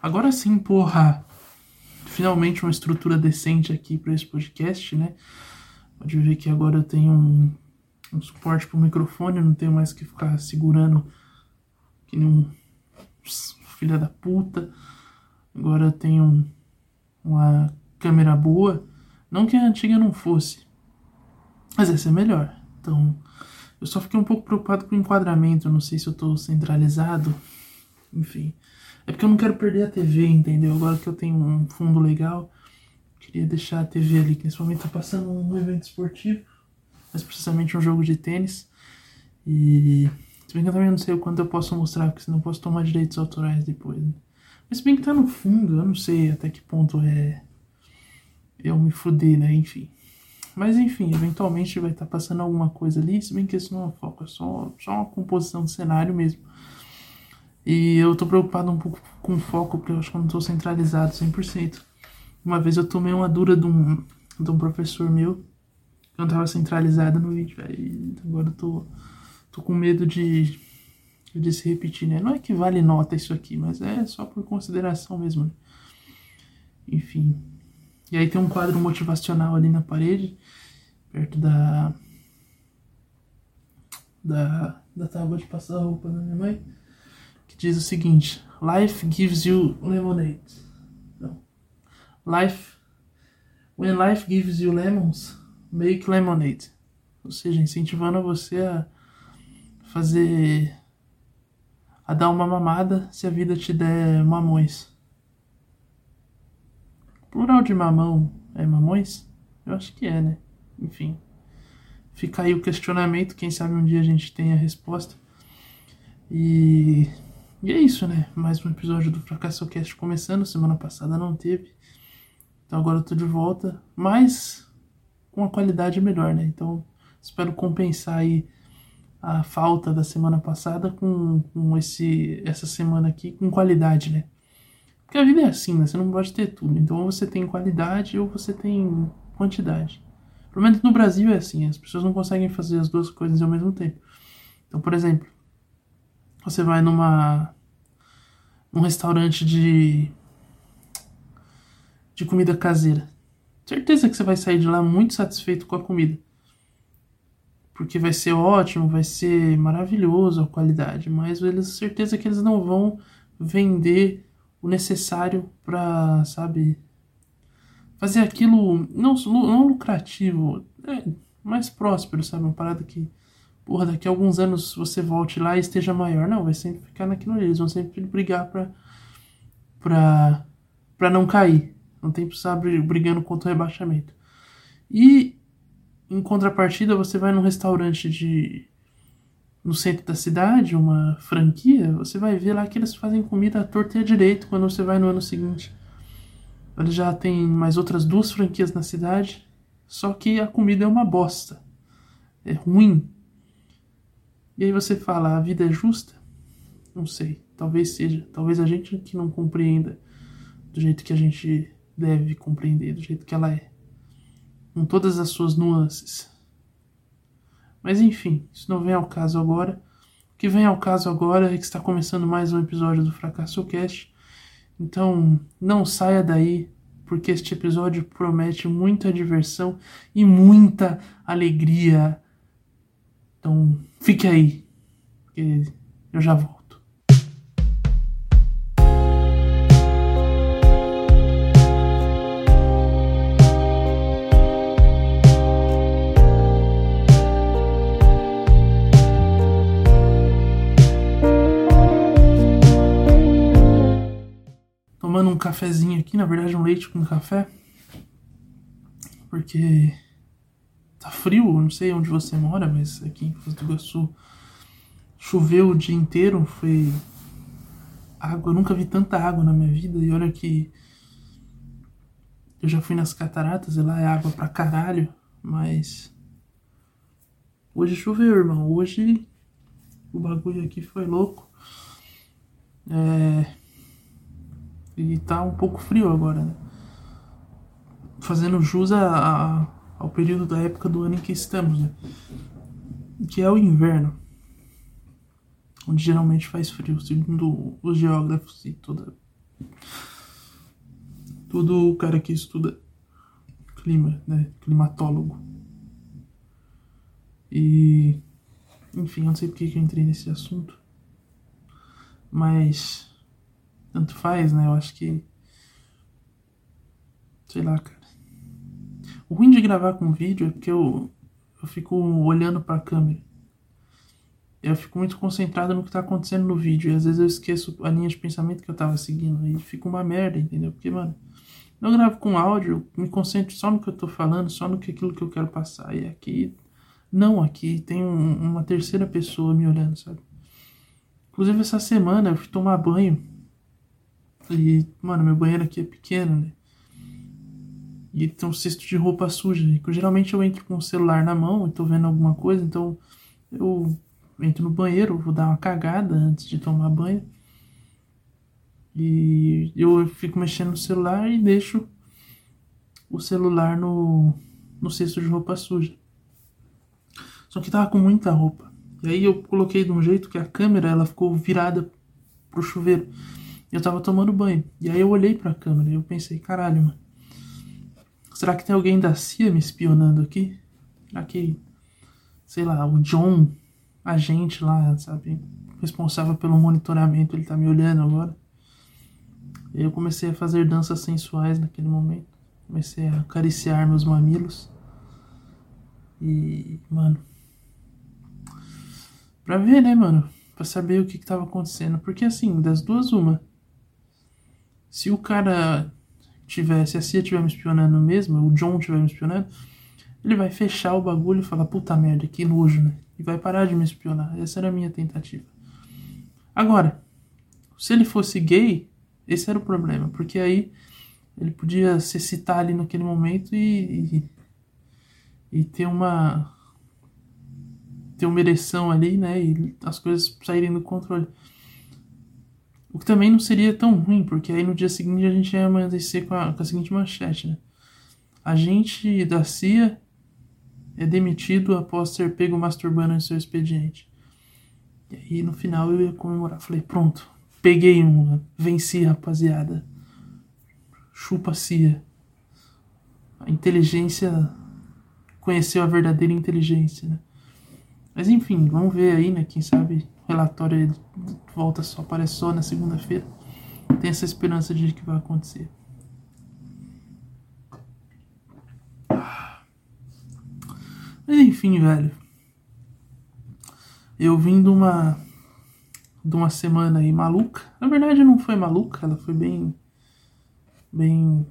Agora sim, porra. Finalmente uma estrutura decente aqui para esse podcast, né? Pode ver que agora eu tenho um, um suporte pro microfone, eu não tenho mais que ficar segurando que nem um filha da puta. Agora tenho um, uma câmera boa. Não que a antiga não fosse, mas essa é melhor. Então, eu só fiquei um pouco preocupado com o enquadramento. Não sei se eu tô centralizado. Enfim. É porque eu não quero perder a TV, entendeu? Agora que eu tenho um fundo legal, queria deixar a TV ali, que nesse momento tá passando um evento esportivo, mais precisamente um jogo de tênis. E se bem que eu também não sei o quanto eu posso mostrar, porque senão eu posso tomar direitos autorais depois. Né? Mas se bem que tá no fundo, eu não sei até que ponto é eu me fuder, né? Enfim. Mas enfim, eventualmente vai estar tá passando alguma coisa ali, se bem que isso não é foco, é só, só uma composição do cenário mesmo. E eu tô preocupado um pouco com foco, porque eu acho que eu não tô centralizado 100%. Uma vez eu tomei uma dura de um, de um professor meu, que eu não tava centralizado no vídeo, velho. Agora eu tô, tô com medo de, de se repetir, né? Não é que vale nota isso aqui, mas é só por consideração mesmo. Né? Enfim. E aí tem um quadro motivacional ali na parede, perto da. da, da tábua de passar roupa da minha mãe que diz o seguinte: Life gives you lemonade. Não. Life. When life gives you lemons, make lemonade. Ou seja, incentivando você a fazer. a dar uma mamada se a vida te der mamões. Plural de mamão é mamões? Eu acho que é, né? Enfim. Fica aí o questionamento, quem sabe um dia a gente tem a resposta. E e é isso, né? Mais um episódio do Fracasso Cast começando. Semana passada não teve. Então agora eu tô de volta. Mas com uma qualidade melhor, né? Então espero compensar aí a falta da semana passada com, com esse, essa semana aqui com qualidade, né? Porque a vida é assim, né? Você não pode ter tudo. Então ou você tem qualidade ou você tem quantidade. Pelo menos no Brasil é assim. As pessoas não conseguem fazer as duas coisas ao mesmo tempo. Então, por exemplo, você vai numa num restaurante de de comida caseira. Certeza que você vai sair de lá muito satisfeito com a comida. Porque vai ser ótimo, vai ser maravilhoso a qualidade, mas eles certeza que eles não vão vender o necessário para, sabe, fazer aquilo não, não lucrativo, é, mais próspero, sabe, uma parada que porra, daqui a alguns anos você volte lá e esteja maior. Não, vai sempre ficar naquilo ali. Eles vão sempre brigar pra, pra, pra não cair. Não tem que precisar brigando contra o rebaixamento. E em contrapartida, você vai num restaurante de no centro da cidade, uma franquia, você vai ver lá que eles fazem comida à torta e à direito quando você vai no ano seguinte. Eles já tem mais outras duas franquias na cidade, só que a comida é uma bosta. É ruim, e aí você fala, a vida é justa? Não sei, talvez seja. Talvez a gente que não compreenda do jeito que a gente deve compreender, do jeito que ela é. Com todas as suas nuances. Mas enfim, isso não vem ao caso agora. O que vem ao caso agora é que está começando mais um episódio do Fracasso Cast. Então, não saia daí, porque este episódio promete muita diversão e muita alegria. Então, Fique aí, eu já volto. Cafezinho aqui, na verdade um leite com café. Porque tá frio, não sei onde você mora, mas aqui em Foz do Iguaçu choveu o dia inteiro, foi água, eu nunca vi tanta água na minha vida, e olha que eu já fui nas cataratas e lá é água pra caralho, mas hoje choveu, irmão, hoje o bagulho aqui foi louco. É... E tá um pouco frio agora, né? Fazendo jus a, a, ao período da época do ano em que estamos, né? Que é o inverno. Onde geralmente faz frio, segundo os geógrafos e toda. Todo o cara que estuda clima, né? Climatólogo. E. Enfim, eu não sei porque que eu entrei nesse assunto. Mas. Tanto faz, né? Eu acho que. Sei lá, cara. O ruim de gravar com vídeo é porque eu, eu fico olhando pra câmera. Eu fico muito concentrado no que tá acontecendo no vídeo. E às vezes eu esqueço a linha de pensamento que eu tava seguindo. E fica uma merda, entendeu? Porque, mano. Eu gravo com áudio, me concentro só no que eu tô falando, só no que aquilo que eu quero passar. E aqui, não, aqui tem um, uma terceira pessoa me olhando, sabe? Inclusive essa semana eu fui tomar banho. E, mano, meu banheiro aqui é pequeno, né? E tem um cesto de roupa suja. E geralmente eu entro com o celular na mão e tô vendo alguma coisa, então eu entro no banheiro, vou dar uma cagada antes de tomar banho. E eu fico mexendo no celular e deixo o celular no, no cesto de roupa suja. Só que tava com muita roupa. E aí eu coloquei de um jeito que a câmera ela ficou virada pro chuveiro. Eu tava tomando banho. E aí eu olhei pra câmera e eu pensei, caralho, mano. Será que tem alguém da CIA me espionando aqui? Será que, sei lá, o John, agente lá, sabe, responsável pelo monitoramento, ele tá me olhando agora? Eu comecei a fazer danças sensuais naquele momento. Comecei a acariciar meus mamilos. E, mano. Pra ver, né, mano? Pra saber o que, que tava acontecendo. Porque, assim, das duas, uma. Se o cara tivesse, a CIA tiver me espionando mesmo, o John tiver me espionando, ele vai fechar o bagulho e falar: puta merda, que nojo, né? E vai parar de me espionar. Essa era a minha tentativa. Agora, se ele fosse gay, esse era o problema, porque aí ele podia se citar ali naquele momento e, e, e ter uma ter uma ereção ali, né, e as coisas saírem do controle. O que também não seria tão ruim, porque aí no dia seguinte a gente ia amanhecer com a, com a seguinte manchete, né? Agente da CIA é demitido após ser pego masturbando em seu expediente. E aí no final eu ia comemorar. Falei, pronto, Peguei uma. Venci, rapaziada. Chupa cia. A inteligência conheceu a verdadeira inteligência, né? Mas enfim, vamos ver aí, né? Quem sabe o relatório volta só, aparece só na segunda-feira. Tem essa esperança de que vai acontecer. Enfim, velho. Eu vim de uma de uma semana aí maluca. Na verdade não foi maluca, ela foi bem. Bem.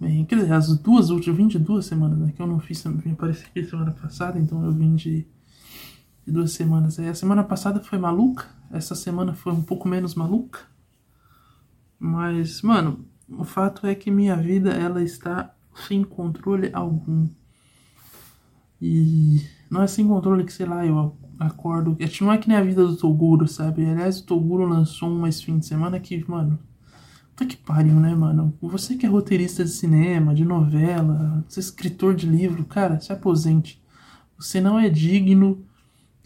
Bem. Quer dizer, as duas últimas, eu vim de duas semanas, né? Que eu não fiz, me apareci aqui semana passada, então eu vim de, de duas semanas. Aí a semana passada foi maluca, essa semana foi um pouco menos maluca. Mas, mano, o fato é que minha vida ela está sem controle algum. E não é sem controle que, sei lá, eu acordo. Não é que nem a vida do Toguro, sabe? Aliás, o Toguro lançou um esse fim de semana que, mano. Puta que pariu, né, mano? Você que é roteirista de cinema, de novela, você é escritor de livro, cara, se aposente. Você não é digno.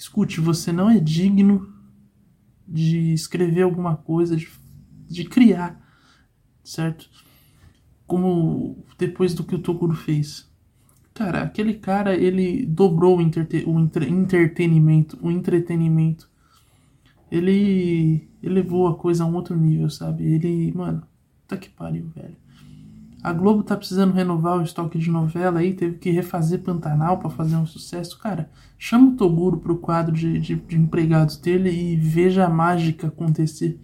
Escute, você não é digno de escrever alguma coisa, de, de criar, certo? Como depois do que o Toguro fez. Cara, aquele cara, ele dobrou o, interte o entre entretenimento, o entretenimento. Ele elevou a coisa a um outro nível, sabe? Ele, mano, tá que pariu, velho. A Globo tá precisando renovar o estoque de novela aí, teve que refazer Pantanal para fazer um sucesso. Cara, chama o Toguro pro quadro de, de, de empregados dele e veja a mágica acontecer.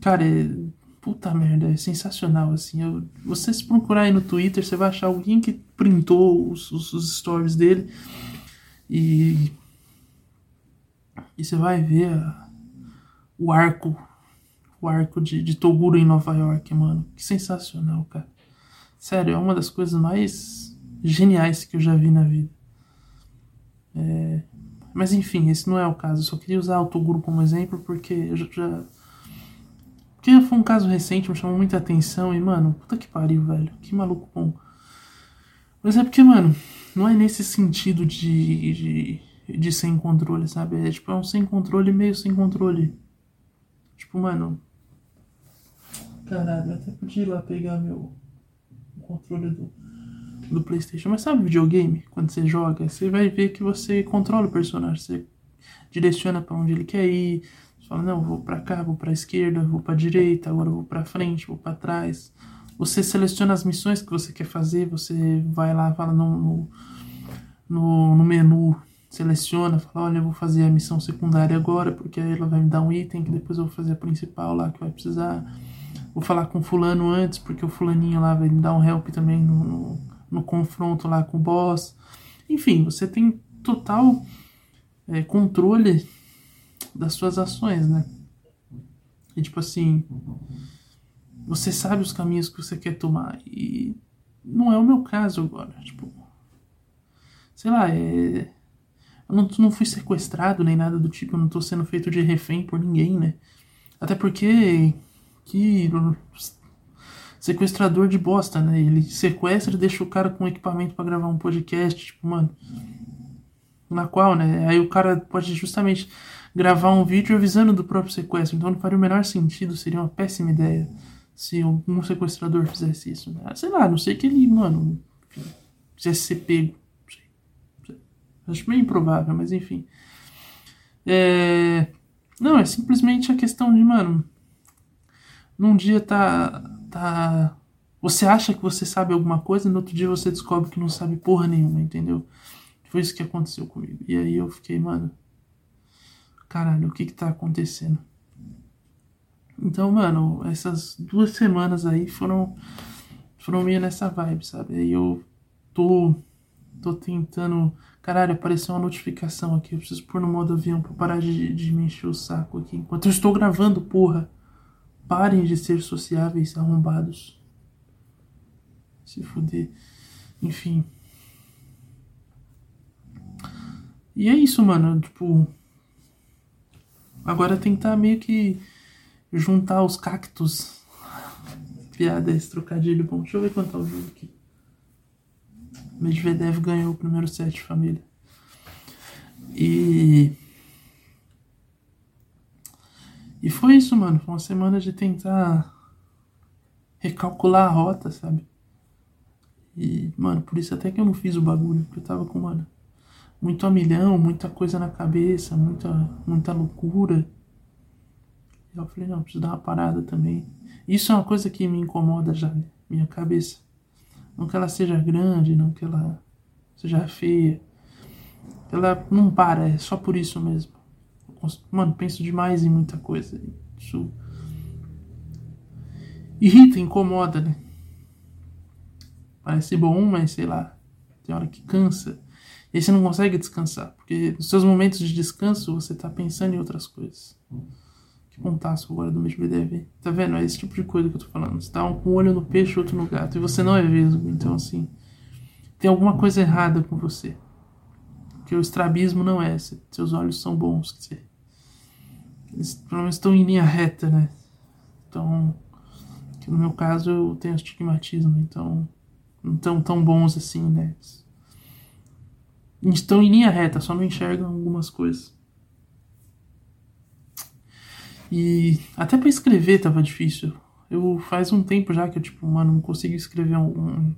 Cara, é, Puta merda, é sensacional, assim. Eu, você se procurar aí no Twitter, você vai achar alguém que printou os, os, os stories dele e. E você vai ver a, o arco. O arco de, de Toguro em Nova York, mano. Que sensacional, cara. Sério, é uma das coisas mais geniais que eu já vi na vida. É, Mas enfim, esse não é o caso. Eu só queria usar o Toguro como exemplo porque já, já. Porque foi um caso recente, me chamou muita atenção e, mano, puta que pariu, velho. Que maluco bom. Mas é porque, mano, não é nesse sentido de, de, de sem controle, sabe? É tipo, é um sem controle meio sem controle. Tipo, mano. Caralho, eu até podia ir lá pegar meu controle do, do PlayStation. Mas sabe videogame? Quando você joga, você vai ver que você controla o personagem. Você direciona para onde ele quer ir. Você fala, não, vou para cá, vou para esquerda, vou para direita, agora vou para frente, vou para trás. Você seleciona as missões que você quer fazer, você vai lá, fala no, no, no menu, seleciona, fala, olha, eu vou fazer a missão secundária agora, porque aí ela vai me dar um item que depois eu vou fazer a principal lá que vai precisar. Vou falar com fulano antes, porque o fulaninho lá vai me dar um help também no, no, no confronto lá com o boss. Enfim, você tem total é, controle das suas ações, né? E tipo assim, você sabe os caminhos que você quer tomar. E não é o meu caso agora. Tipo, sei lá, é. Eu não, não fui sequestrado nem nada do tipo, eu não tô sendo feito de refém por ninguém, né? Até porque. Que. Sequestrador de bosta, né? Ele sequestra e deixa o cara com equipamento para gravar um podcast, tipo, mano. Na qual, né? Aí o cara pode justamente gravar um vídeo avisando do próprio sequestro. Então não faria o menor sentido, seria uma péssima ideia se um sequestrador fizesse isso. Né? Sei lá, não sei que ele, mano, quisesse ser pego. Acho meio improvável, mas enfim. É... Não, é simplesmente a questão de, mano. Num dia tá. tá. Você acha que você sabe alguma coisa, no outro dia você descobre que não sabe porra nenhuma, entendeu? Foi isso que aconteceu comigo. E aí eu fiquei, mano. Caralho, o que que tá acontecendo? Então, mano, essas duas semanas aí foram, foram meio nessa vibe, sabe? Aí eu tô, tô tentando. Caralho, apareceu uma notificação aqui. Eu preciso pôr no modo avião pra parar de, de me encher o saco aqui. Enquanto eu estou gravando, porra. Parem de ser sociáveis, arrombados. Se fuder. Enfim. E é isso, mano. Tipo. Agora tentar meio que juntar os cactos. Piada, esse trocadilho bom. Deixa eu ver quanto tá o jogo aqui. Medvedev ganhou o primeiro set, família. E. E foi isso, mano. Foi uma semana de tentar recalcular a rota, sabe? E, mano, por isso até que eu não fiz o bagulho, porque eu tava com, mano, muito a milhão, muita coisa na cabeça, muita, muita loucura. Eu falei, não, preciso dar uma parada também. Isso é uma coisa que me incomoda já, né? minha cabeça. Não que ela seja grande, não que ela seja feia. Ela não para, é só por isso mesmo. Mano, penso demais em muita coisa. Isso irrita, incomoda, né? Parece bom, mas sei lá, tem hora que cansa. E aí você não consegue descansar, porque nos seus momentos de descanso você tá pensando em outras coisas pontaço agora do Medvedev. Tá vendo? É esse tipo de coisa que eu tô falando. Você tá um com um olho no peixe, outro no gato. E você não é vesgo. Então, assim, tem alguma coisa errada com você. Porque o estrabismo não é. Seus olhos são bons. Quer dizer, eles pelo menos estão em linha reta, né? Então, no meu caso, eu tenho astigmatismo. Então, não estão tão bons assim, né? Estão em linha reta, só não enxergam algumas coisas. E até para escrever tava difícil. Eu faz um tempo já que eu, tipo, mano, não consigo escrever um,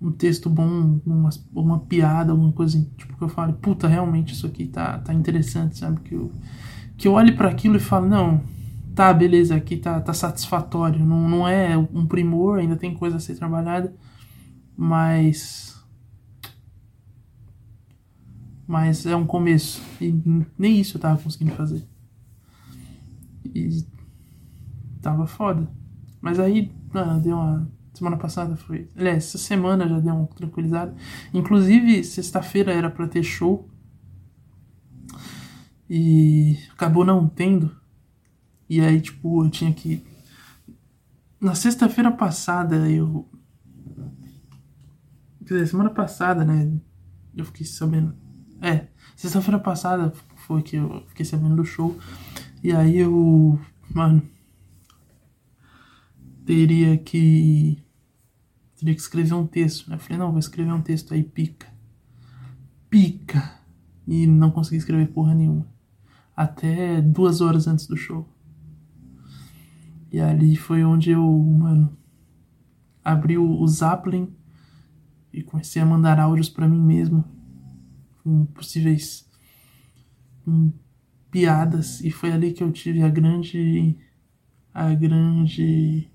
um texto bom, uma, uma piada, alguma coisa, tipo, que eu falo, puta, realmente isso aqui tá, tá interessante, sabe? Que eu, que eu olhe para aquilo e falo, não, tá, beleza, aqui tá, tá satisfatório. Não, não é um primor, ainda tem coisa a ser trabalhada, mas. Mas é um começo. E nem isso eu tava conseguindo fazer. E tava foda. Mas aí, ah, deu uma. Semana passada foi. Aliás, essa semana já deu uma tranquilizada. Inclusive, sexta-feira era pra ter show. E acabou não tendo. E aí, tipo, eu tinha que. Na sexta-feira passada, eu. Quer dizer, semana passada, né? Eu fiquei sabendo. É, Sexta-feira passada foi que eu fiquei sabendo do show. E aí eu. Mano. Teria que. Teria que escrever um texto, né? Eu falei, não, vou escrever um texto aí, pica. Pica! E não consegui escrever porra nenhuma. Até duas horas antes do show. E ali foi onde eu, mano, abri o Zappling e comecei a mandar áudios para mim mesmo com possíveis com piadas e foi ali que eu tive a grande a grande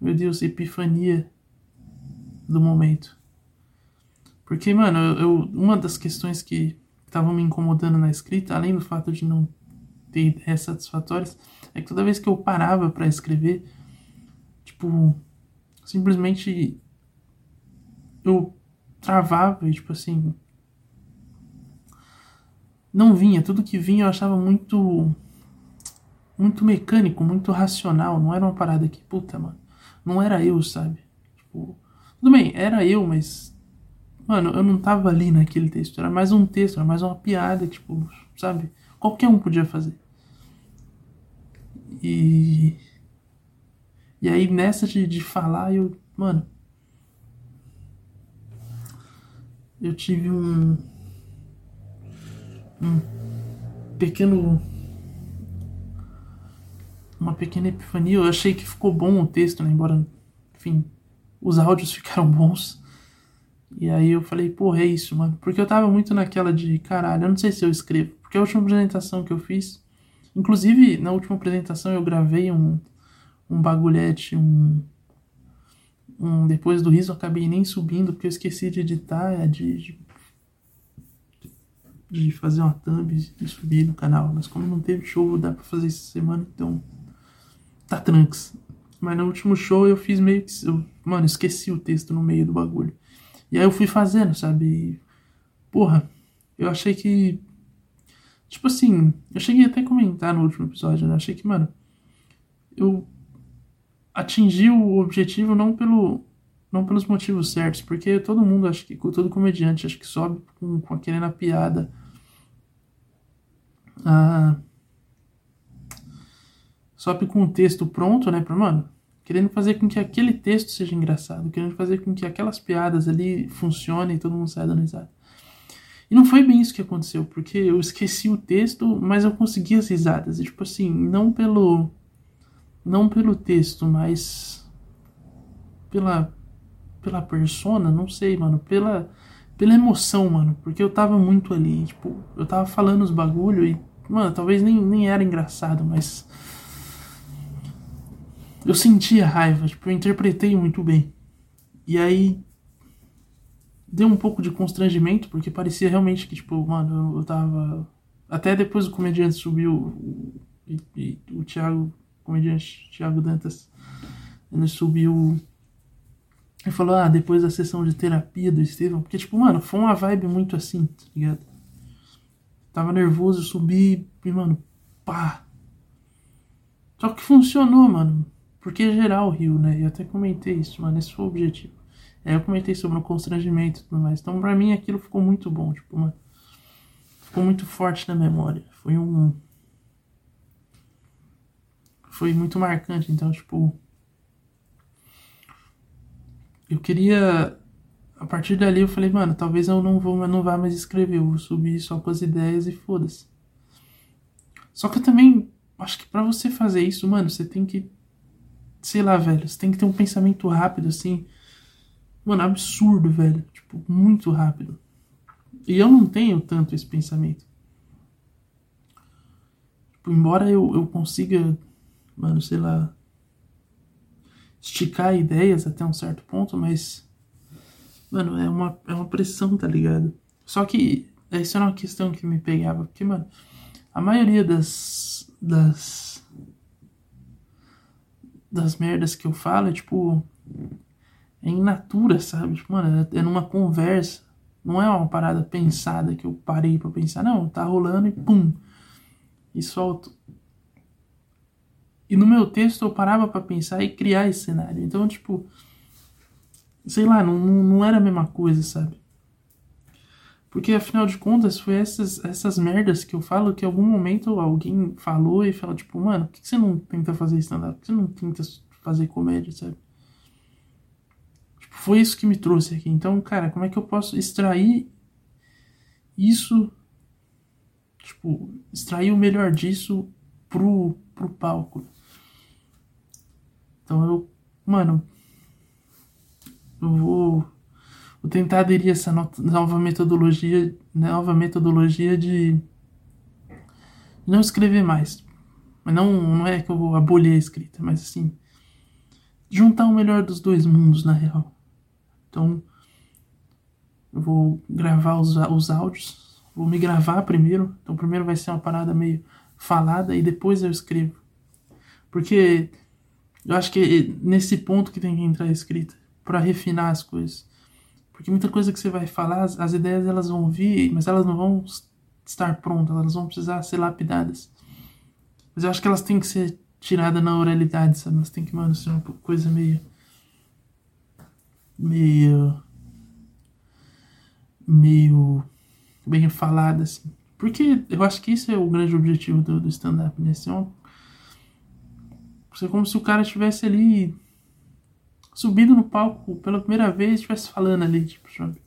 meu Deus, epifania do momento. Porque, mano, eu uma das questões que estavam me incomodando na escrita, além do fato de não ter ideias satisfatórias, é que toda vez que eu parava para escrever, tipo, simplesmente eu travava e, tipo assim, não vinha. Tudo que vinha eu achava muito. Muito mecânico, muito racional. Não era uma parada que, puta, mano. Não era eu, sabe? Tipo, tudo bem, era eu, mas. Mano, eu não tava ali naquele texto. Era mais um texto, era mais uma piada, tipo, sabe? Qualquer um podia fazer. E. E aí nessa de, de falar, eu. Mano. Eu tive um um pequeno uma pequena epifania. Eu achei que ficou bom o texto, né? Embora, enfim, os áudios ficaram bons. E aí eu falei, porra, é isso, mano. Porque eu tava muito naquela de, caralho, eu não sei se eu escrevo. Porque a última apresentação que eu fiz, inclusive na última apresentação eu gravei um, um bagulhete, um, um. Depois do riso eu acabei nem subindo, porque eu esqueci de editar, de, de de fazer uma thumb e subir no canal. Mas como não teve show, dá pra fazer essa semana, então tá tranks. Mas no último show eu fiz meio que. Eu, mano, esqueci o texto no meio do bagulho. E aí eu fui fazendo, sabe? E, porra, eu achei que. Tipo assim, eu cheguei até a comentar no último episódio, né? Achei que, mano, eu atingi o objetivo não pelo não pelos motivos certos, porque todo mundo acho que todo comediante acho que sobe com, com aquele na piada ah, sobe com o texto pronto, né? Pra, mano, querendo fazer com que aquele texto seja engraçado, querendo fazer com que aquelas piadas ali funcionem e todo mundo saia dando risada. E não foi bem isso que aconteceu, porque eu esqueci o texto, mas eu consegui as risadas. E, tipo assim, não pelo. Não pelo texto, mas. Pela. Pela persona, não sei, mano. Pela. Pela emoção, mano. Porque eu tava muito ali. Tipo, eu tava falando os bagulho e Mano, talvez nem, nem era engraçado, mas. Eu sentia raiva, tipo, eu interpretei muito bem. E aí. Deu um pouco de constrangimento, porque parecia realmente que, tipo, mano, eu, eu tava. Até depois o comediante subiu. E, e o Thiago, o comediante Thiago Dantas, ele subiu e falou, ah, depois da sessão de terapia do Estevão, porque, tipo, mano, foi uma vibe muito assim, tá ligado? Tava nervoso, subi e, mano, pá. Só que funcionou, mano. Porque é geral o Rio, né? Eu até comentei isso, mano. Esse foi o objetivo. Aí eu comentei sobre o constrangimento e tudo mais. Então, pra mim, aquilo ficou muito bom. Tipo, mano. Ficou muito forte na memória. Foi um. Foi muito marcante. Então, tipo. Eu queria a partir dali eu falei, mano, talvez eu não vou, não vá mais escrever, eu vou subir só com as ideias e foda-se. Só que eu também acho que para você fazer isso, mano, você tem que sei lá, velho, você tem que ter um pensamento rápido assim. Mano, absurdo, velho, tipo, muito rápido. E eu não tenho tanto esse pensamento. Tipo, embora eu, eu consiga, mano, sei lá, esticar ideias até um certo ponto, mas Mano, é uma, é uma pressão, tá ligado? Só que isso era uma questão que me pegava, porque, mano, a maioria das. das. Das merdas que eu falo é tipo. é in natura, sabe? Tipo, mano, é, é numa conversa. Não é uma parada pensada que eu parei pra pensar, não, tá rolando e pum! E solto. E no meu texto eu parava para pensar e criar esse cenário. Então, tipo sei lá, não, não era a mesma coisa, sabe? Porque afinal de contas, foi essas, essas merdas que eu falo que em algum momento alguém falou e falou, tipo, mano, por que você não tenta fazer stand-up? Por que você não tenta fazer comédia, sabe? Tipo, foi isso que me trouxe aqui. Então, cara, como é que eu posso extrair isso? Tipo, extrair o melhor disso pro, pro palco. Então eu, mano, eu vou Vou tentar aderir a essa nova metodologia, nova metodologia de não escrever mais. Mas não, não é que eu vou abolir a escrita, mas assim, juntar o melhor dos dois mundos, na real. Então, eu vou gravar os, os áudios, vou me gravar primeiro. Então, primeiro vai ser uma parada meio falada e depois eu escrevo. Porque eu acho que é nesse ponto que tem que entrar a escrita, para refinar as coisas. Porque muita coisa que você vai falar, as, as ideias elas vão vir, mas elas não vão estar prontas, elas vão precisar ser lapidadas. Mas eu acho que elas têm que ser tiradas na oralidade, sabe? Elas têm que, mano, ser uma coisa meio. meio. meio. bem falada, assim. Porque eu acho que isso é o grande objetivo do, do stand-up, né? Ser, uma, ser como se o cara estivesse ali subindo no palco pela primeira vez estivesse falando ali, tipo, sabe?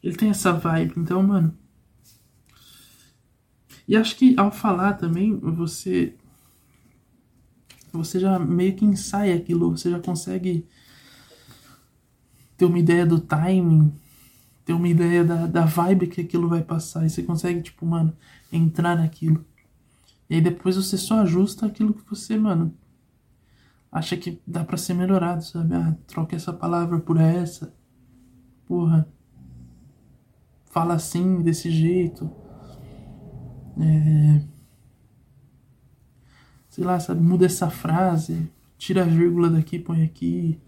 Ele tem essa vibe, então, mano. E acho que ao falar também, você. Você já meio que ensaia aquilo, você já consegue ter uma ideia do timing, ter uma ideia da, da vibe que aquilo vai passar. E você consegue, tipo, mano, entrar naquilo. E aí depois você só ajusta aquilo que você, mano, acha que dá para ser melhorado, sabe? Ah, troca essa palavra por essa. Porra. Fala assim, desse jeito. É... Sei lá, sabe? Muda essa frase. Tira a vírgula daqui, põe aqui.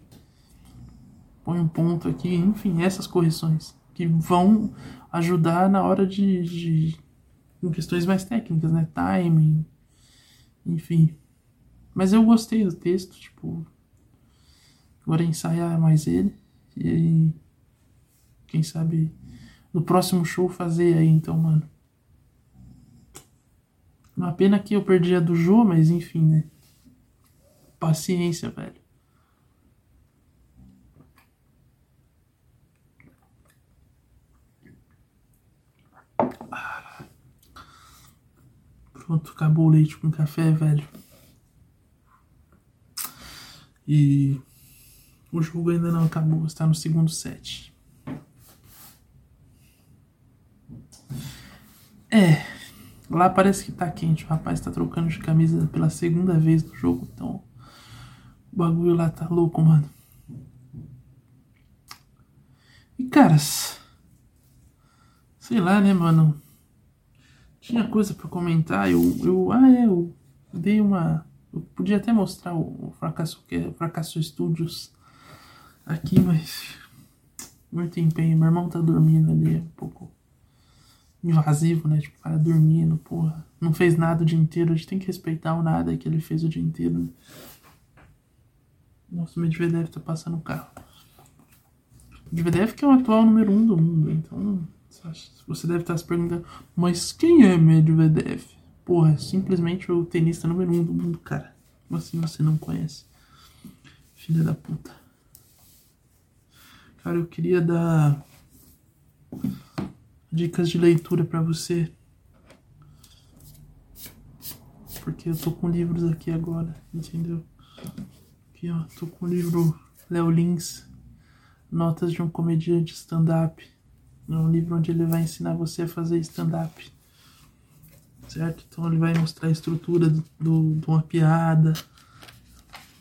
Põe um ponto aqui. Enfim, essas correções. Que vão ajudar na hora de. de questões mais técnicas, né? Timing. Enfim. Mas eu gostei do texto, tipo. Agora ensaiar mais ele. E aí. Quem sabe no próximo show fazer aí, então, mano. Uma pena que eu perdi a do Jô, mas enfim, né? Paciência, velho. Pronto, acabou o leite com café, velho. E o jogo ainda não acabou, está no segundo set. É, lá parece que tá quente. O rapaz tá trocando de camisa pela segunda vez no jogo, então o bagulho lá tá louco, mano. E caras, sei lá, né, mano? Tinha coisa para comentar. Eu, eu, ah, é, eu dei uma eu podia até mostrar o Fracasso, o Fracasso Studios aqui, mas muito empenho. Meu irmão tá dormindo ali, é um pouco invasivo, né? Tipo, o cara dormindo, porra. Não fez nada o dia inteiro, a gente tem que respeitar o nada que ele fez o dia inteiro. Né? Nossa, o Medvedev tá passando o carro. Medvedev que é o atual número um do mundo, então você deve estar se perguntando, mas quem é Medvedev? Porra, simplesmente o tenista número um do mundo, cara. Como assim você não conhece? Filha da puta. Cara, eu queria dar dicas de leitura para você. Porque eu tô com livros aqui agora, entendeu? Aqui, ó, tô com o livro Léo Lins, Notas de um Comediante Stand-Up. É um livro onde ele vai ensinar você a fazer stand-up certo? Então ele vai mostrar a estrutura do, do, de uma piada,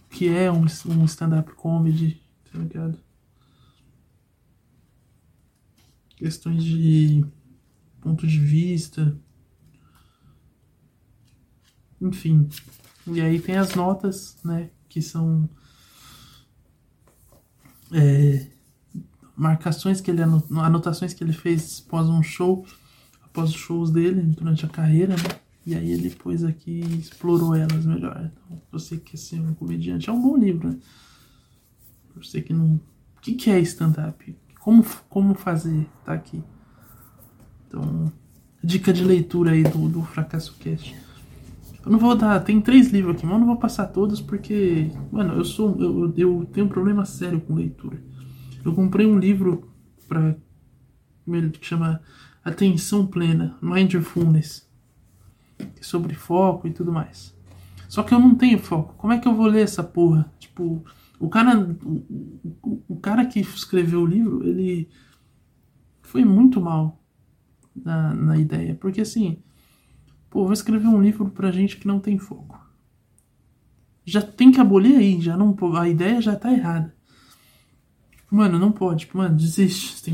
que é um, um stand-up comedy, tá ligado? Questões de ponto de vista, enfim. E aí tem as notas, né, que são é, marcações que ele anotações que ele fez após um show após os shows dele durante a carreira, né? E aí ele pôs aqui e explorou elas melhor. Então, você que quer ser um comediante, é um bom livro, né? Você que não. O que, que é stand-up? Como, como fazer? Tá aqui. Então, dica de leitura aí do, do Fracasso Cast. Eu não vou dar. Tem três livros aqui, mas eu não vou passar todos porque. Mano, eu sou. Eu, eu tenho um problema sério com leitura. Eu comprei um livro pra. que chama Atenção Plena, Mindfulness. Sobre foco e tudo mais. Só que eu não tenho foco. Como é que eu vou ler essa porra? Tipo, o cara. O, o, o cara que escreveu o livro, ele. Foi muito mal na, na ideia. Porque assim Pô, vou escrever um livro pra gente que não tem foco. Já tem que abolir aí, já não a ideia já tá errada. Mano, não pode, tipo, mano, desiste. Tem,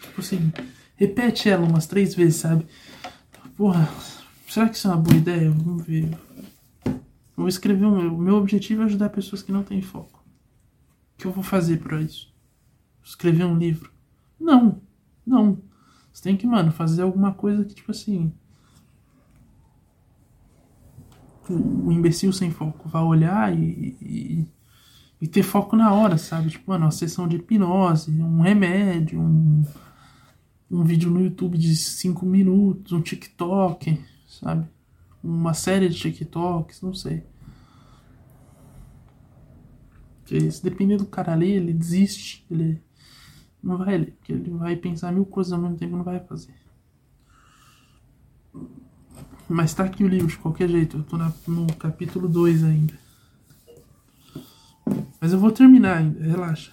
tipo assim, repete ela umas três vezes, sabe? Porra, será que isso é uma boa ideia? Vamos ver. Vou escrever um. O meu objetivo é ajudar pessoas que não têm foco. O que eu vou fazer para isso? Escrever um livro? Não, não. Você tem que, mano, fazer alguma coisa que, tipo assim, o imbecil sem foco vai olhar e, e, e, ter foco na hora, sabe? Tipo, mano, uma sessão de hipnose, um remédio, um, um vídeo no YouTube de 5 minutos, um TikTok, sabe? Uma série de TikToks, não sei. Porque se depender do cara ali, ele desiste, ele não vai ler, porque ele vai pensar mil coisas ao mesmo tempo e não vai fazer. Mas tá aqui o livro, de qualquer jeito. Eu tô na, no capítulo 2 ainda. Mas eu vou terminar ainda, relaxa.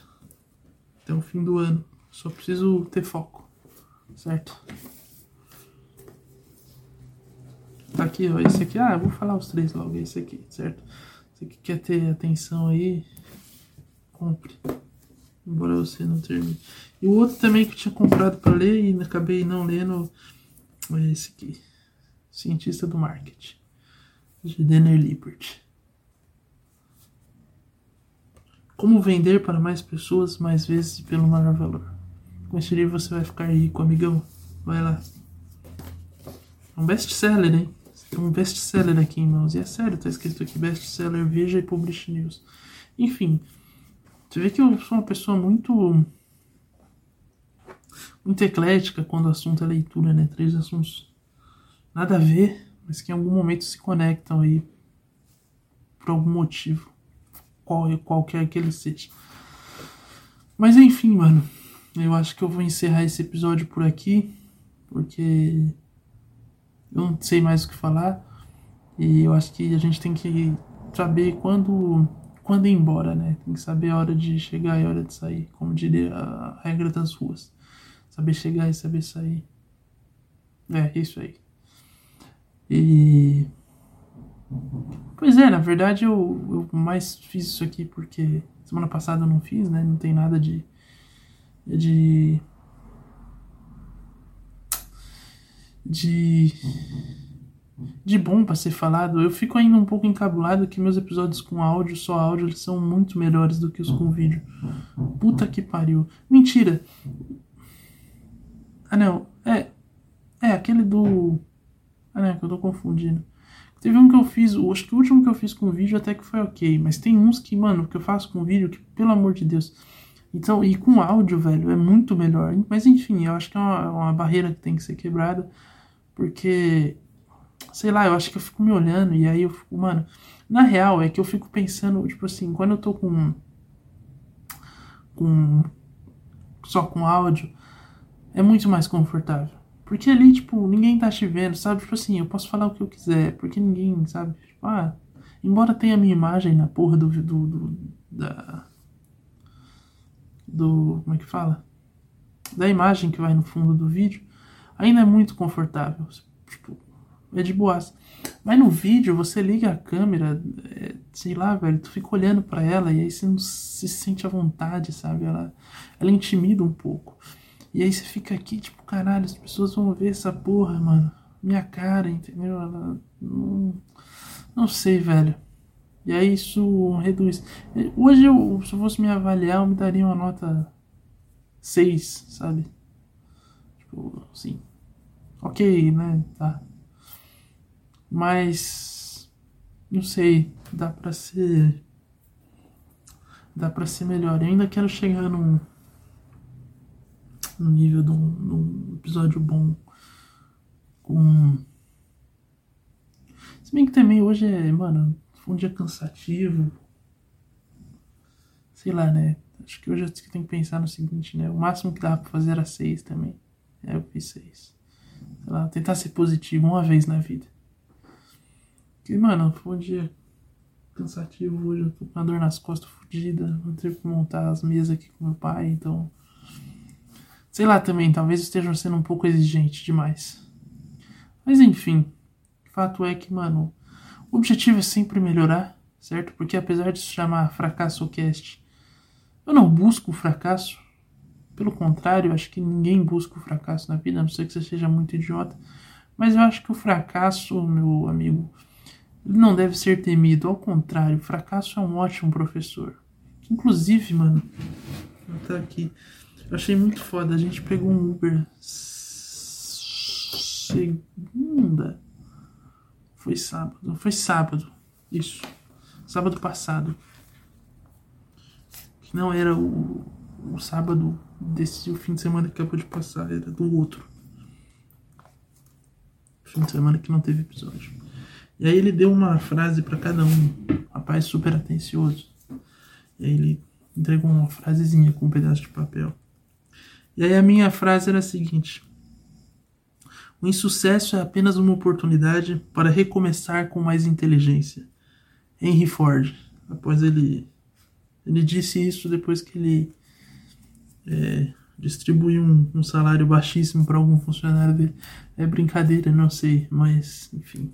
Até o fim do ano. Só preciso ter foco. Certo? Tá aqui, ó. Esse aqui. Ah, eu vou falar os três logo. Esse aqui, certo? Você que quer ter atenção aí, compre. Embora você não termine. E o outro também que eu tinha comprado para ler e acabei não lendo é esse aqui cientista do marketing, de Denner Lippert. Como vender para mais pessoas mais vezes e pelo maior valor. Com esse livro você vai ficar rico, amigão. Vai lá. É um best-seller, hein? Tem um best-seller aqui em mãos. E é sério, tá escrito aqui best-seller Veja e Publish News. Enfim, você vê que eu sou uma pessoa muito muito eclética quando o assunto é leitura, né? Três assuntos nada a ver, mas que em algum momento se conectam aí por algum motivo, qual, qualquer que ele seja. Mas enfim, mano, eu acho que eu vou encerrar esse episódio por aqui, porque eu não sei mais o que falar e eu acho que a gente tem que saber quando quando ir embora, né? Tem que saber a hora de chegar e a hora de sair, como diria a regra das ruas. Saber chegar e saber sair. É, isso aí. E. Pois é, na verdade eu, eu mais fiz isso aqui porque semana passada eu não fiz, né? Não tem nada de. De. de. de bom para ser falado. Eu fico ainda um pouco encabulado que meus episódios com áudio, só áudio, eles são muito melhores do que os com vídeo. Puta que pariu. Mentira! Ah, não. É. É, aquele do. Ah, né, que eu tô confundindo. Teve um que eu fiz, acho que o último que eu fiz com vídeo até que foi ok, mas tem uns que, mano, que eu faço com vídeo que, pelo amor de Deus. Então, e com áudio, velho, é muito melhor. Mas enfim, eu acho que é uma, uma barreira que tem que ser quebrada, porque, sei lá, eu acho que eu fico me olhando e aí eu fico, mano. Na real, é que eu fico pensando, tipo assim, quando eu tô com. com. só com áudio, é muito mais confortável. Porque ali, tipo, ninguém tá te vendo, sabe? Tipo assim, eu posso falar o que eu quiser, porque ninguém, sabe? Tipo, ah, embora tenha a minha imagem na porra do. do, do da. Do. Como é que fala? Da imagem que vai no fundo do vídeo, ainda é muito confortável. Tipo, é de boas. Mas no vídeo você liga a câmera, é, sei lá, velho, tu fica olhando para ela e aí você não se sente à vontade, sabe? Ela, ela intimida um pouco. E aí você fica aqui, tipo, caralho, as pessoas vão ver essa porra, mano. Minha cara, entendeu? Ela, não, não sei, velho. E aí isso reduz. Hoje, eu, se eu fosse me avaliar, eu me daria uma nota 6, sabe? Tipo, assim. Ok, né? Tá. Mas. Não sei. Dá pra ser. Dá pra ser melhor. Eu ainda quero chegar num no nível de um, de um episódio bom. com. Se bem que também hoje é, mano, um dia cansativo. Sei lá, né? Acho que hoje eu tenho que pensar no seguinte, né? O máximo que dava pra fazer era seis também. É, eu fiz seis. Sei lá, tentar ser positivo uma vez na vida. Porque, mano, foi um dia cansativo hoje. Eu tô com uma dor nas costas fodida. Vou ter que montar as mesas aqui com meu pai, então. Sei lá também, talvez esteja sendo um pouco exigente demais. Mas enfim, fato é que, mano, o objetivo é sempre melhorar, certo? Porque apesar de se chamar fracasso cast, eu não busco o fracasso. Pelo contrário, acho que ninguém busca o fracasso na vida, a não ser que você seja muito idiota. Mas eu acho que o fracasso, meu amigo, não deve ser temido. Ao contrário, o fracasso é um ótimo professor. Inclusive, mano, tá aqui. Eu achei muito foda. A gente pegou um Uber segunda. Foi sábado. Foi sábado. Isso. Sábado passado. Que não era o, o sábado desse o fim de semana que acabou de passar, era do outro. Fim de semana que não teve episódio. E aí ele deu uma frase para cada um. Rapaz super atencioso. E aí ele entregou uma frasezinha com um pedaço de papel. E aí a minha frase era a seguinte: O insucesso é apenas uma oportunidade para recomeçar com mais inteligência. Henry Ford. Após ele ele disse isso depois que ele é, distribuiu um, um salário baixíssimo para algum funcionário dele. É brincadeira, não sei, mas enfim.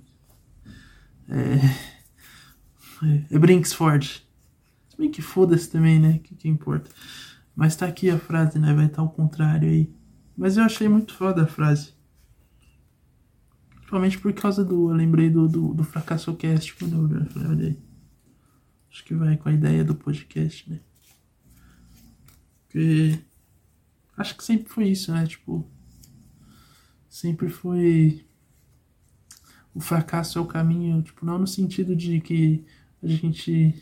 É, é, é Brinksford. Se bem que foda-se também, né? Que, que importa? Mas tá aqui a frase, né? Vai estar tá ao contrário aí. Mas eu achei muito foda a frase. Principalmente por causa do. Eu lembrei do, do, do Fracasso Cast quando eu falei, olha aí. Acho que vai com a ideia do podcast, né? Porque. Acho que sempre foi isso, né? Tipo. Sempre foi o fracasso é o caminho, tipo, não no sentido de que a gente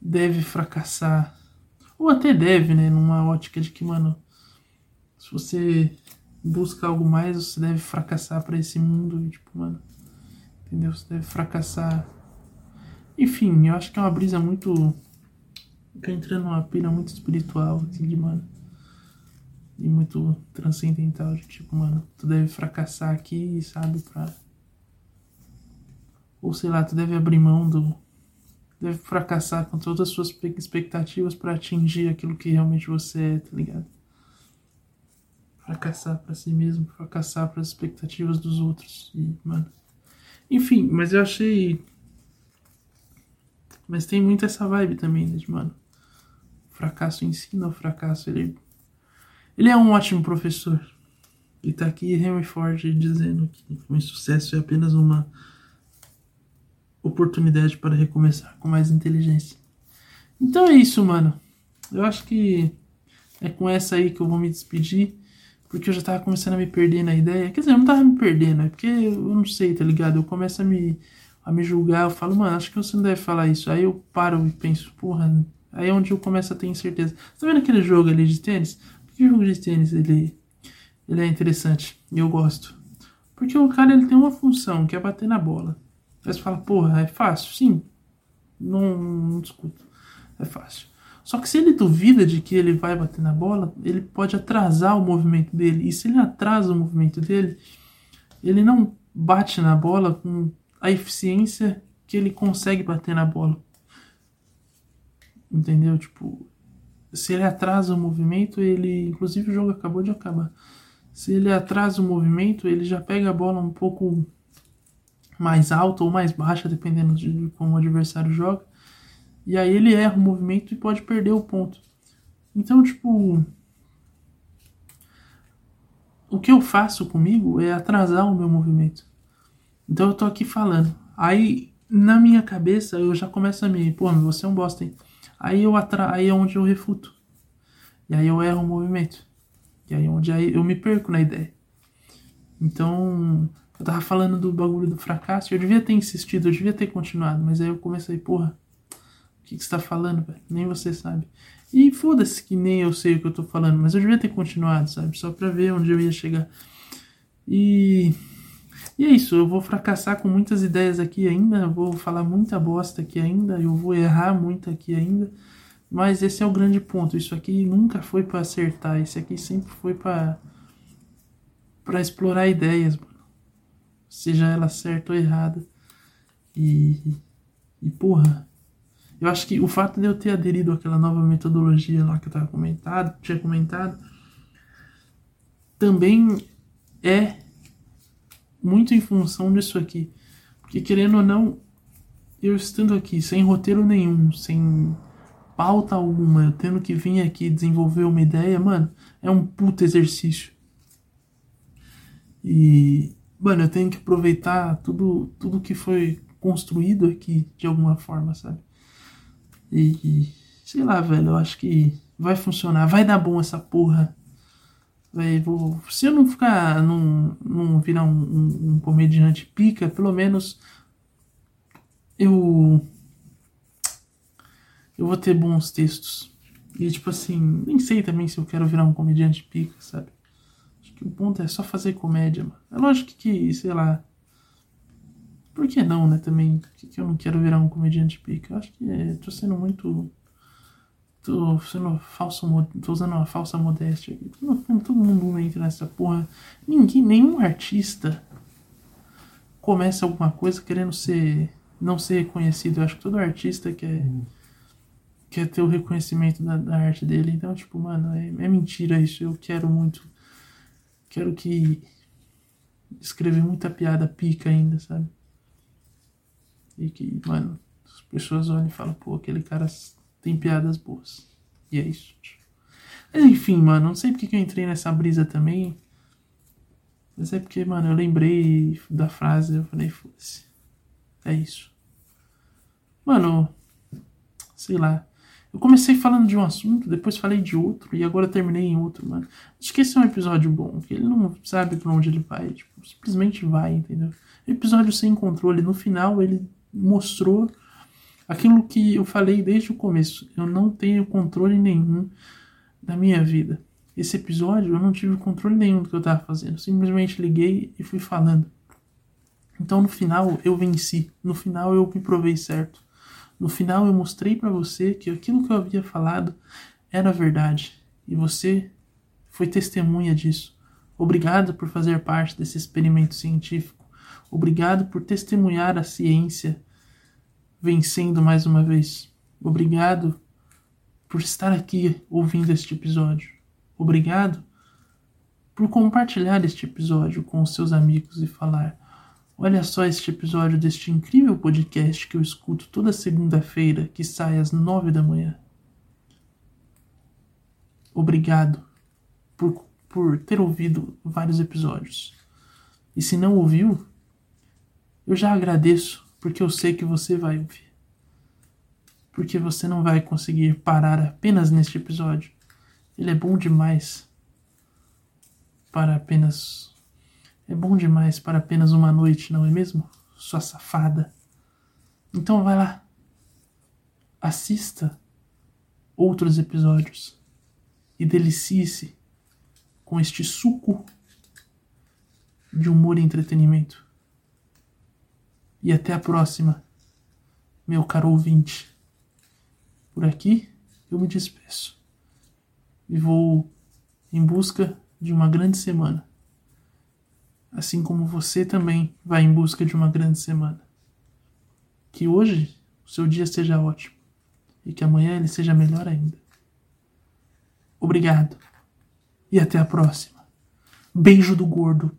deve fracassar. Ou até deve, né? Numa ótica de que, mano, se você busca algo mais, você deve fracassar para esse mundo. Tipo, mano, entendeu? Você deve fracassar. Enfim, eu acho que é uma brisa muito. Tá entrando numa pira muito espiritual, assim, de, mano e muito transcendental de tipo, mano, tu deve fracassar aqui, sabe, pra. Ou sei lá, tu deve abrir mão do. Deve fracassar com todas as suas expectativas para atingir aquilo que realmente você é, tá ligado? Fracassar para si mesmo, fracassar para as expectativas dos outros. E, mano. Enfim, mas eu achei. Mas tem muito essa vibe também, né, de, mano. fracasso ensina, o fracasso ele ele é um ótimo professor. E tá aqui Henry Ford dizendo que o insucesso é apenas uma oportunidade para recomeçar com mais inteligência. Então é isso, mano. Eu acho que é com essa aí que eu vou me despedir. Porque eu já tava começando a me perder na ideia. Quer dizer, eu não tava me perdendo, é porque eu não sei, tá ligado? Eu começo a me, a me julgar, eu falo, mano, acho que você não deve falar isso. Aí eu paro e penso, porra. Aí é onde eu começo a ter incerteza. Tá vendo aquele jogo ali de tênis? que o jogo de tênis ele, ele é interessante e eu gosto? Porque o cara ele tem uma função que é bater na bola. Aí você fala, porra, é fácil? Sim. Não, não discuto. É fácil. Só que se ele duvida de que ele vai bater na bola, ele pode atrasar o movimento dele. E se ele atrasa o movimento dele, ele não bate na bola com a eficiência que ele consegue bater na bola. Entendeu? Tipo, se ele atrasa o movimento, ele. Inclusive o jogo acabou de acabar. Se ele atrasa o movimento, ele já pega a bola um pouco mais alta ou mais baixa, dependendo de como o adversário joga. E aí ele erra o movimento e pode perder o ponto. Então, tipo. O que eu faço comigo é atrasar o meu movimento. Então eu tô aqui falando. Aí, na minha cabeça, eu já começo a me. Pô, você é um bosta, hein? Aí, eu atra... aí é onde eu refuto. E aí eu erro o movimento. E aí é onde aí eu me perco na ideia. Então, eu tava falando do bagulho do fracasso. Eu devia ter insistido, eu devia ter continuado. Mas aí eu comecei, porra, o que, que você tá falando, velho? Nem você sabe. E foda-se que nem eu sei o que eu tô falando, mas eu devia ter continuado, sabe? Só pra ver onde eu ia chegar. E, e é isso, eu vou fracassar com muitas ideias aqui ainda, vou falar muita bosta aqui ainda, eu vou errar muito aqui ainda, mas esse é o grande ponto. Isso aqui nunca foi para acertar, esse aqui sempre foi para para explorar ideias, mano. Seja ela certa ou errada. E e porra, eu acho que o fato de eu ter aderido àquela nova metodologia lá que eu tava comentado, tinha comentado, também é muito em função disso aqui. Porque querendo ou não, eu estando aqui sem roteiro nenhum, sem pauta alguma, eu tendo que vir aqui desenvolver uma ideia, mano, é um puto exercício. E, mano, eu tenho que aproveitar tudo, tudo que foi construído aqui de alguma forma, sabe? E, e sei lá, velho, eu acho que vai funcionar, vai dar bom essa porra. Vai, vou, se eu não ficar, não, não virar um, um, um comediante pica, pelo menos eu eu vou ter bons textos. E tipo assim, nem sei também se eu quero virar um comediante pica, sabe? Acho que o ponto é só fazer comédia, mano. É lógico que, sei lá. Por que não, né? Também. Por que, eu não quero virar um comediante pica? Eu acho que é, tô sendo muito. Tô sendo falso. Tô usando uma falsa modéstia aqui. Todo mundo entra nessa porra. Ninguém, nenhum artista começa alguma coisa querendo ser. Não ser reconhecido. Eu acho que todo artista quer. Uhum quer ter o reconhecimento da, da arte dele. Então, tipo, mano, é, é, mentira isso. Eu quero muito. Quero que. Escrever muita piada pica ainda, sabe? E que, mano, as pessoas olham e falam, pô, aquele cara tem piadas boas. E é isso. Mas enfim, mano, não sei porque que eu entrei nessa brisa também. Mas é porque, mano, eu lembrei da frase, eu falei, foda-se. É isso. Mano, sei lá. Eu comecei falando de um assunto, depois falei de outro, e agora terminei em outro, mano. Acho que esse é um episódio bom, que ele não sabe pra onde ele vai, tipo, simplesmente vai, entendeu? Episódio sem controle. No final, ele mostrou aquilo que eu falei desde o começo. Eu não tenho controle nenhum da minha vida. Esse episódio eu não tive controle nenhum do que eu tava fazendo. Simplesmente liguei e fui falando. Então no final eu venci. No final eu me provei certo. No final eu mostrei para você que aquilo que eu havia falado era verdade e você foi testemunha disso. Obrigado por fazer parte desse experimento científico. Obrigado por testemunhar a ciência vencendo mais uma vez. Obrigado por estar aqui ouvindo este episódio. Obrigado por compartilhar este episódio com os seus amigos e falar: Olha só este episódio deste incrível podcast que eu escuto toda segunda-feira, que sai às nove da manhã. Obrigado por, por ter ouvido vários episódios. E se não ouviu, eu já agradeço, porque eu sei que você vai ouvir. Porque você não vai conseguir parar apenas neste episódio. Ele é bom demais para apenas é bom demais para apenas uma noite, não é mesmo? Sua safada. Então vai lá. Assista outros episódios e delicie-se com este suco de humor e entretenimento. E até a próxima, meu caro ouvinte. Por aqui eu me despeço e vou em busca de uma grande semana assim como você também vai em busca de uma grande semana. Que hoje o seu dia seja ótimo e que amanhã ele seja melhor ainda. Obrigado e até a próxima. Beijo do gordo.